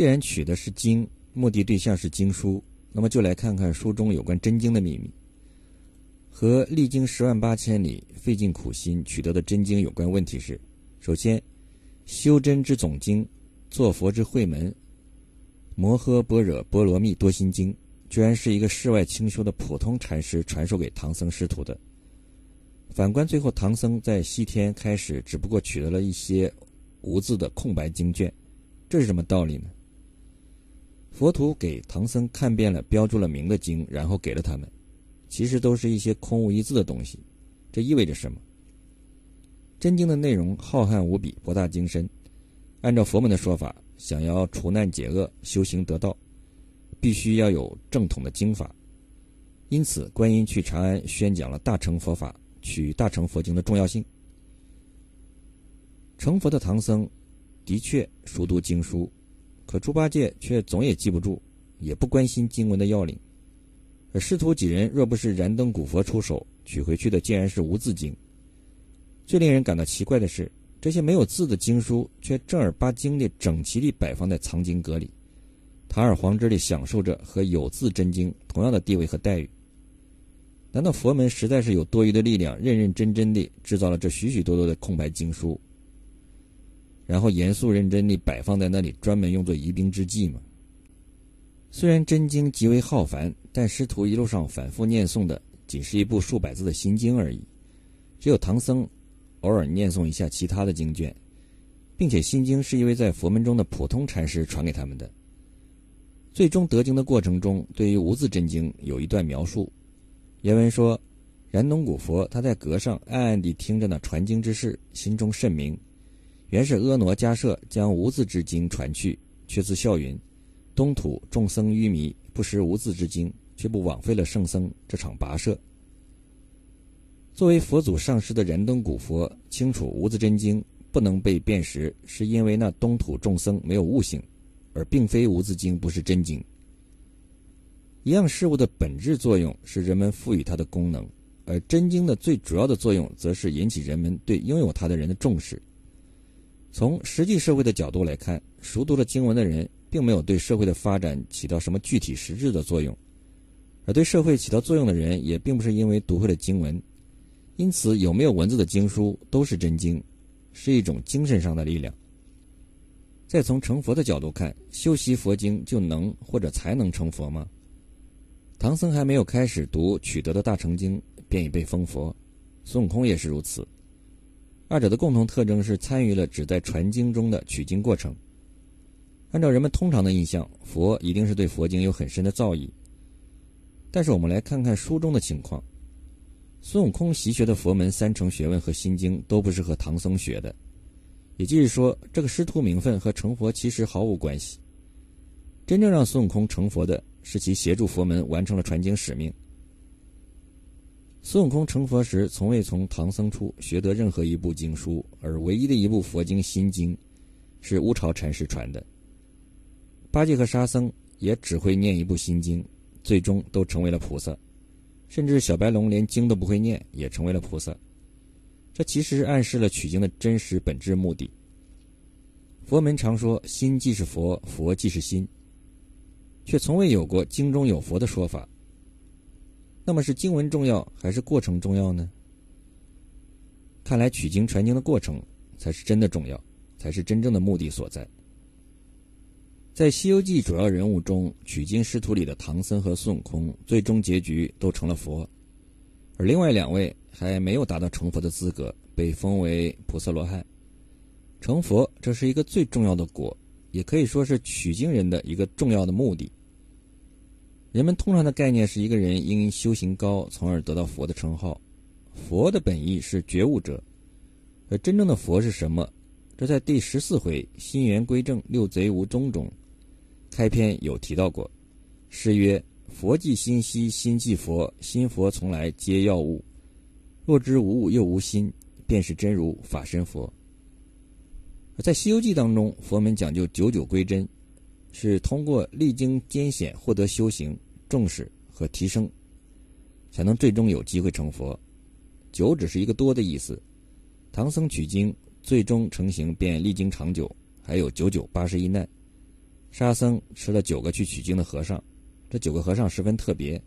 既然取的是经，目的对象是经书，那么就来看看书中有关真经的秘密。和历经十万八千里、费尽苦心取得的真经有关问题是：首先，修真之总经，作佛之慧门，《摩诃般若波罗蜜多心经》，居然是一个世外清修的普通禅师传授给唐僧师徒的。反观最后，唐僧在西天开始，只不过取得了一些无字的空白经卷，这是什么道理呢？佛陀给唐僧看遍了标注了名的经，然后给了他们，其实都是一些空无一字的东西。这意味着什么？真经的内容浩瀚无比，博大精深。按照佛门的说法，想要除难解厄、修行得道，必须要有正统的经法。因此，观音去长安宣讲了大乘佛法。取大乘佛经的重要性。成佛的唐僧的确熟读经书，可猪八戒却总也记不住，也不关心经文的要领。而师徒几人若不是燃灯古佛出手取回去的，竟然是无字经。最令人感到奇怪的是，这些没有字的经书却正儿八经地整齐地摆放在藏经阁里，堂而皇之地享受着和有字真经同样的地位和待遇。难道佛门实在是有多余的力量，认认真真地制造了这许许多多的空白经书，然后严肃认真地摆放在那里，专门用作疑兵之计吗？虽然真经极为浩繁，但师徒一路上反复念诵的仅是一部数百字的心经而已。只有唐僧偶尔念诵一下其他的经卷，并且心经是一位在佛门中的普通禅师传给他们的。最终得经的过程中，对于无字真经有一段描述。原文说：“燃灯古佛他在阁上暗暗地听着那传经之事，心中甚明。原是婀娜迦舍将无字之经传去，却自笑云：‘东土众僧愚迷，不识无字之经，却不枉费了圣僧这场跋涉。’作为佛祖上师的燃灯古佛，清楚无字真经不能被辨识，是因为那东土众僧没有悟性，而并非无字经不是真经。”一样事物的本质作用是人们赋予它的功能，而真经的最主要的作用则是引起人们对拥有它的人的重视。从实际社会的角度来看，熟读了经文的人，并没有对社会的发展起到什么具体实质的作用；而对社会起到作用的人，也并不是因为读会了经文。因此，有没有文字的经书都是真经，是一种精神上的力量。再从成佛的角度看，修习佛经就能或者才能成佛吗？唐僧还没有开始读取得的大乘经，便已被封佛；孙悟空也是如此。二者的共同特征是参与了只在传经中的取经过程。按照人们通常的印象，佛一定是对佛经有很深的造诣。但是我们来看看书中的情况：孙悟空习学的佛门三乘学问和心经都不是和唐僧学的，也就是说，这个师徒名分和成佛其实毫无关系。真正让孙悟空成佛的。是其协助佛门完成了传经使命。孙悟空成佛时，从未从唐僧处学得任何一部经书，而唯一的一部佛经《心经》，是乌巢禅师传的。八戒和沙僧也只会念一部《心经》，最终都成为了菩萨。甚至小白龙连经都不会念，也成为了菩萨。这其实暗示了取经的真实本质目的。佛门常说“心即是佛，佛即是心”。却从未有过经中有佛的说法。那么是经文重要还是过程重要呢？看来取经传经的过程才是真的重要，才是真正的目的所在。在《西游记》主要人物中，取经师徒里的唐僧和孙悟空最终结局都成了佛，而另外两位还没有达到成佛的资格，被封为菩萨罗汉。成佛，这是一个最重要的果，也可以说是取经人的一个重要的目的。人们通常的概念是一个人因修行高，从而得到佛的称号。佛的本意是觉悟者，而真正的佛是什么？这在第十四回“心源归正，六贼无踪”中开篇有提到过。诗曰：“佛即心兮，心即佛。心佛从来皆要物。若知无物又无心，便是真如法身佛。”在《西游记》当中，佛门讲究九九归真。是通过历经艰险获得修行重视和提升，才能最终有机会成佛。九只是一个多的意思。唐僧取经最终成型，便历经长久，还有九九八十一难。沙僧吃了九个去取经的和尚，这九个和尚十分特别。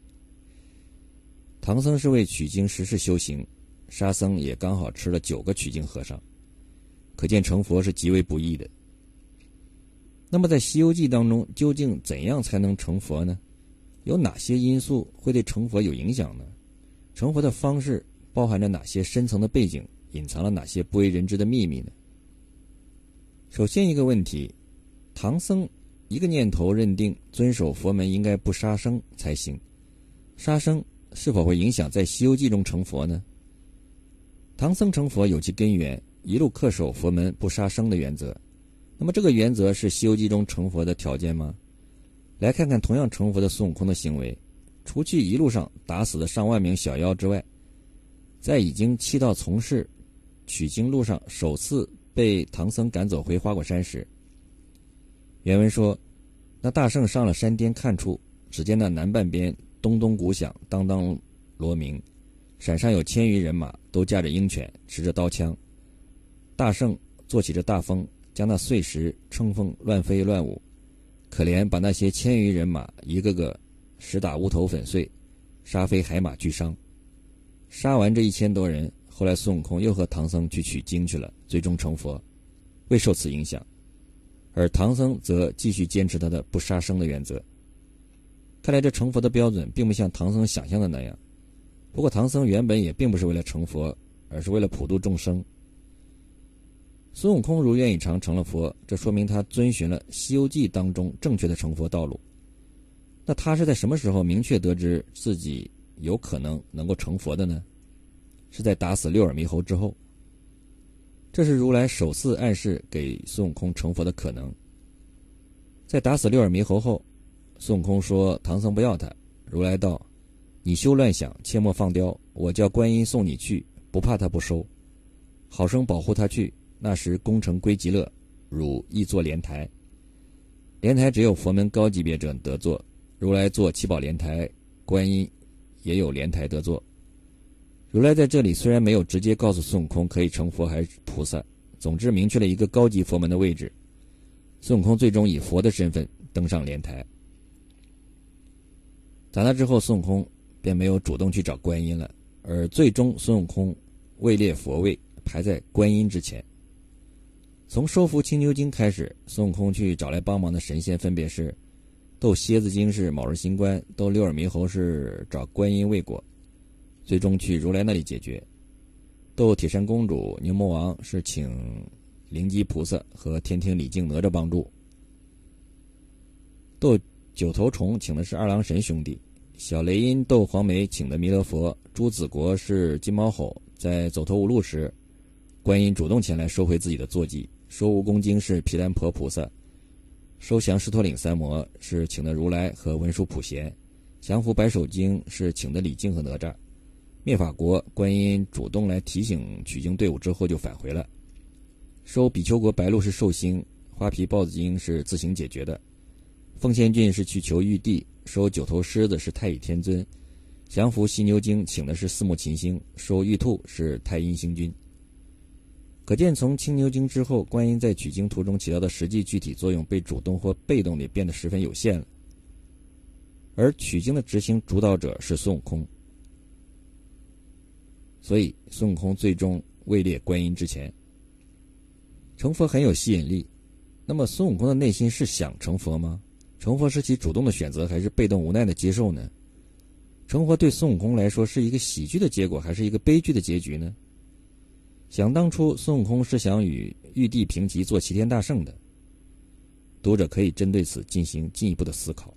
唐僧是为取经实事修行，沙僧也刚好吃了九个取经和尚，可见成佛是极为不易的。那么在《西游记》当中，究竟怎样才能成佛呢？有哪些因素会对成佛有影响呢？成佛的方式包含着哪些深层的背景？隐藏了哪些不为人知的秘密呢？首先一个问题，唐僧一个念头认定遵守佛门应该不杀生才行，杀生是否会影响在《西游记》中成佛呢？唐僧成佛有其根源，一路恪守佛门不杀生的原则，那么这个原则是《西游记》中成佛的条件吗？来看看同样成佛的孙悟空的行为，除去一路上打死的上万名小妖之外，在已经弃道从事。取经路上首次被唐僧赶走回花果山时，原文说：“那大圣上了山巅，看出，只见那南半边咚咚鼓响，当当锣鸣，山上有千余人马，都驾着鹰犬，持着刀枪。大圣坐起这大风，将那碎石乘风乱飞乱舞，可怜把那些千余人马一个个石打乌头粉碎，杀飞海马俱伤。杀完这一千多人。”后来，孙悟空又和唐僧去取经去了，最终成佛，未受此影响。而唐僧则继续坚持他的不杀生的原则。看来，这成佛的标准并不像唐僧想象的那样。不过，唐僧原本也并不是为了成佛，而是为了普度众生。孙悟空如愿以偿成了佛，这说明他遵循了《西游记》当中正确的成佛道路。那他是在什么时候明确得知自己有可能能够成佛的呢？是在打死六耳猕猴之后，这是如来首次暗示给孙悟空成佛的可能。在打死六耳猕猴后，孙悟空说：“唐僧不要他。”如来道：“你休乱想，切莫放刁。我叫观音送你去，不怕他不收，好生保护他去。那时功成归极乐，汝亦坐莲台。莲台只有佛门高级别者得坐，如来坐七宝莲台，观音也有莲台得坐。”如来在这里虽然没有直接告诉孙悟空可以成佛还是菩萨，总之明确了一个高级佛门的位置。孙悟空最终以佛的身份登上莲台。打那之后，孙悟空便没有主动去找观音了，而最终孙悟空位列佛位，排在观音之前。从收服青牛精开始，孙悟空去找来帮忙的神仙分别是：斗蝎子精是卯日星官，斗六耳猕猴是找观音未果。最终去如来那里解决。斗铁扇公主、牛魔王是请灵吉菩萨和天庭李靖哪吒帮助。斗九头虫请的是二郎神兄弟。小雷音斗黄眉请的弥勒佛。朱子国是金毛吼在走投无路时，观音主动前来收回自己的坐骑。收蜈蚣精是毗蓝婆菩萨。收降狮驼岭三魔是请的如来和文殊普贤。降服白首精是请的李靖和哪吒。灭法国观音主动来提醒取经队伍之后就返回了。收比丘国白鹿是寿星，花皮豹子精是自行解决的。奉仙郡是去求玉帝，收九头狮子是太乙天尊。降服犀牛精请的是四目琴星，收玉兔是太阴星君。可见从青牛精之后，观音在取经途中起到的实际具体作用被主动或被动的变得十分有限了。而取经的执行主导者是孙悟空。所以，孙悟空最终位列观音之前。成佛很有吸引力，那么孙悟空的内心是想成佛吗？成佛是其主动的选择，还是被动无奈的接受呢？成佛对孙悟空来说是一个喜剧的结果，还是一个悲剧的结局呢？想当初，孙悟空是想与玉帝平级，做齐天大圣的。读者可以针对此进行进一步的思考。